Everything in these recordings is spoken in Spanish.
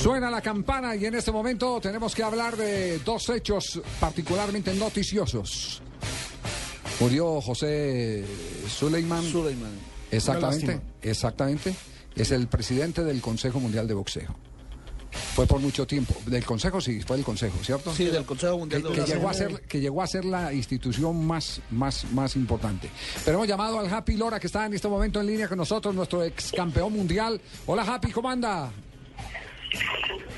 Suena la campana y en este momento tenemos que hablar de dos hechos particularmente noticiosos. Murió José Suleiman. Suleiman. Exactamente, exactamente. Es el presidente del Consejo Mundial de Boxeo. Fue por mucho tiempo. Del Consejo, sí, fue del Consejo, ¿cierto? Sí, del Consejo Mundial que, de que Boxeo. llegó a ser que llegó a ser la institución más más más importante. Pero hemos llamado al Happy Lora que está en este momento en línea con nosotros, nuestro ex campeón mundial. Hola Happy, ¿cómo anda?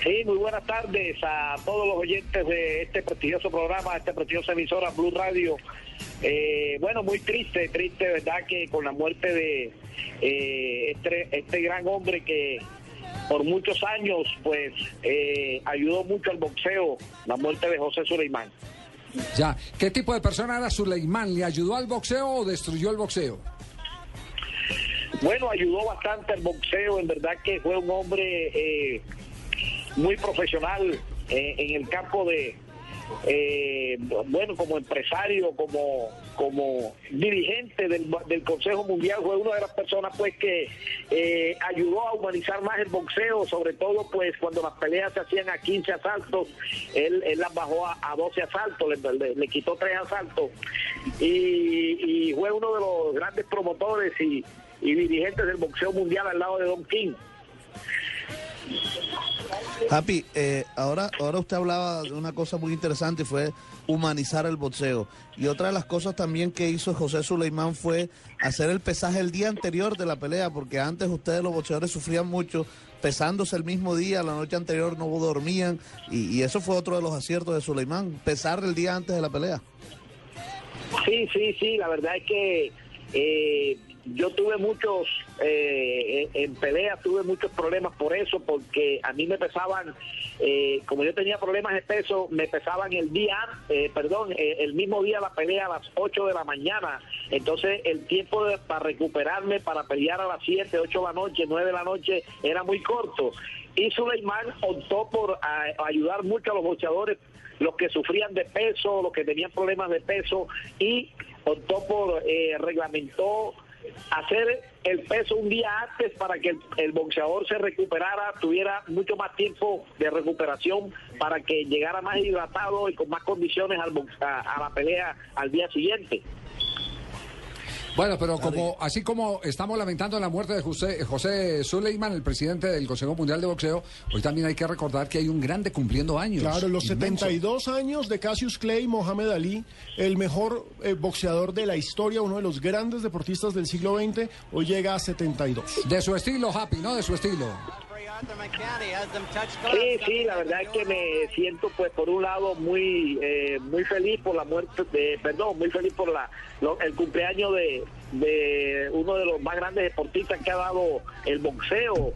Sí, muy buenas tardes a todos los oyentes de este prestigioso programa, esta prestigiosa emisora Blue Radio. Eh, bueno, muy triste, triste, ¿verdad? Que con la muerte de eh, este, este gran hombre que por muchos años, pues, eh, ayudó mucho al boxeo, la muerte de José Suleimán. Ya, ¿qué tipo de persona era Suleimán? ¿Le ayudó al boxeo o destruyó el boxeo? Bueno, ayudó bastante al boxeo, en verdad que fue un hombre eh, muy profesional eh, en el campo de, eh, bueno, como empresario, como como dirigente del, del Consejo Mundial, fue una de las personas pues que eh, ayudó a humanizar más el boxeo, sobre todo pues cuando las peleas se hacían a 15 asaltos, él, él las bajó a, a 12 asaltos, le, le- quitó tres asaltos y, y fue uno de los grandes promotores y, y dirigentes del boxeo mundial al lado de Don King. Happy, eh, ahora, ahora usted hablaba de una cosa muy interesante y fue humanizar el boxeo. Y otra de las cosas también que hizo José Suleimán fue hacer el pesaje el día anterior de la pelea, porque antes ustedes los boxeadores sufrían mucho pesándose el mismo día, la noche anterior no dormían, y, eso fue otro de los aciertos de Suleimán, pesar el día antes de la pelea. Sí, sí, sí, la verdad es que eh, yo tuve muchos, eh, en en peleas tuve muchos problemas por eso, porque a mí me pesaban, eh, como yo tenía problemas de peso, me pesaban el día, eh, perdón, eh, el mismo día la pelea a las 8 de la mañana, entonces el tiempo de- para recuperarme, para pelear a las 7, 8 de la noche, 9 de la noche, era muy corto. Y Suleimán optó por ayudar mucho a los boxeadores los que sufrían de peso, los que tenían problemas de peso y optó por, eh, reglamentó hacer el peso un día antes para que el, boxeador se recuperara, tuviera mucho más tiempo de recuperación para que llegara más hidratado y con más condiciones al a la pelea al día siguiente. Bueno, pero como así como estamos lamentando la muerte de José, José Suleiman, el presidente del Consejo Mundial de Boxeo, hoy también hay que recordar que hay un grande cumpliendo años. Claro, los inmenso. 72 años de Cassius Clay, Mohamed Ali, el mejor eh, boxeador de la historia, uno de los grandes deportistas del siglo XX, hoy llega a 72. De su estilo, Happy, ¿no? De su estilo. Sí, sí, la verdad es que me siento, pues, por un lado muy, eh, muy feliz por la muerte, de, perdón, muy feliz por la, lo- el cumpleaños de, de uno de los más grandes deportistas que ha dado el boxeo,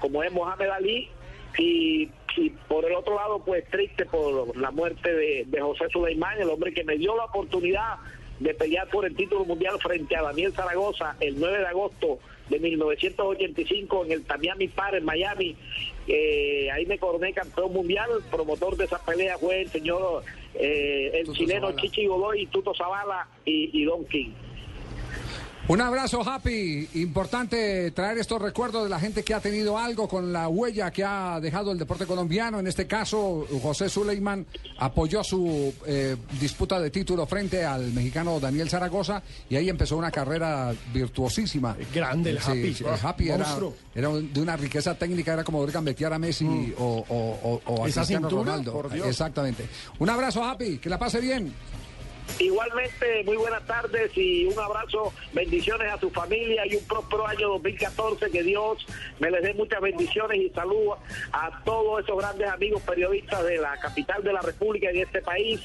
como es Mohamed Ali, y, y por el otro lado, pues, triste por la muerte de, de José Suleimán, el hombre que me dio la oportunidad de pelear por el título mundial frente a Daniel Zaragoza el 9 de agosto de 1985 en el Tamiami Par en Miami. Eh, ahí me coroné campeón mundial. Promotor de esa pelea fue el señor, eh, el Tuto chileno Zavala. Chichi Godoy, Tuto Zavala y, y Don King. Un abrazo, Happy. Importante traer estos recuerdos de la gente que ha tenido algo con la huella que ha dejado el deporte colombiano. En este caso, José Suleiman apoyó su eh, disputa de título frente al mexicano Daniel Zaragoza y ahí empezó una carrera virtuosísima. Grande el Happy. sí, el Happy era, era de una riqueza técnica, era como ver gambetear a Messi o, o, o- o a Cristiano Ronaldo. Exactamente. Un abrazo, Happy. Que la pase bien. Igualmente, muy buenas tardes y un abrazo, bendiciones a su familia y un próspero año 2014. Que Dios me les dé muchas bendiciones y salud a todos esos grandes amigos periodistas de la capital de la República y de este país.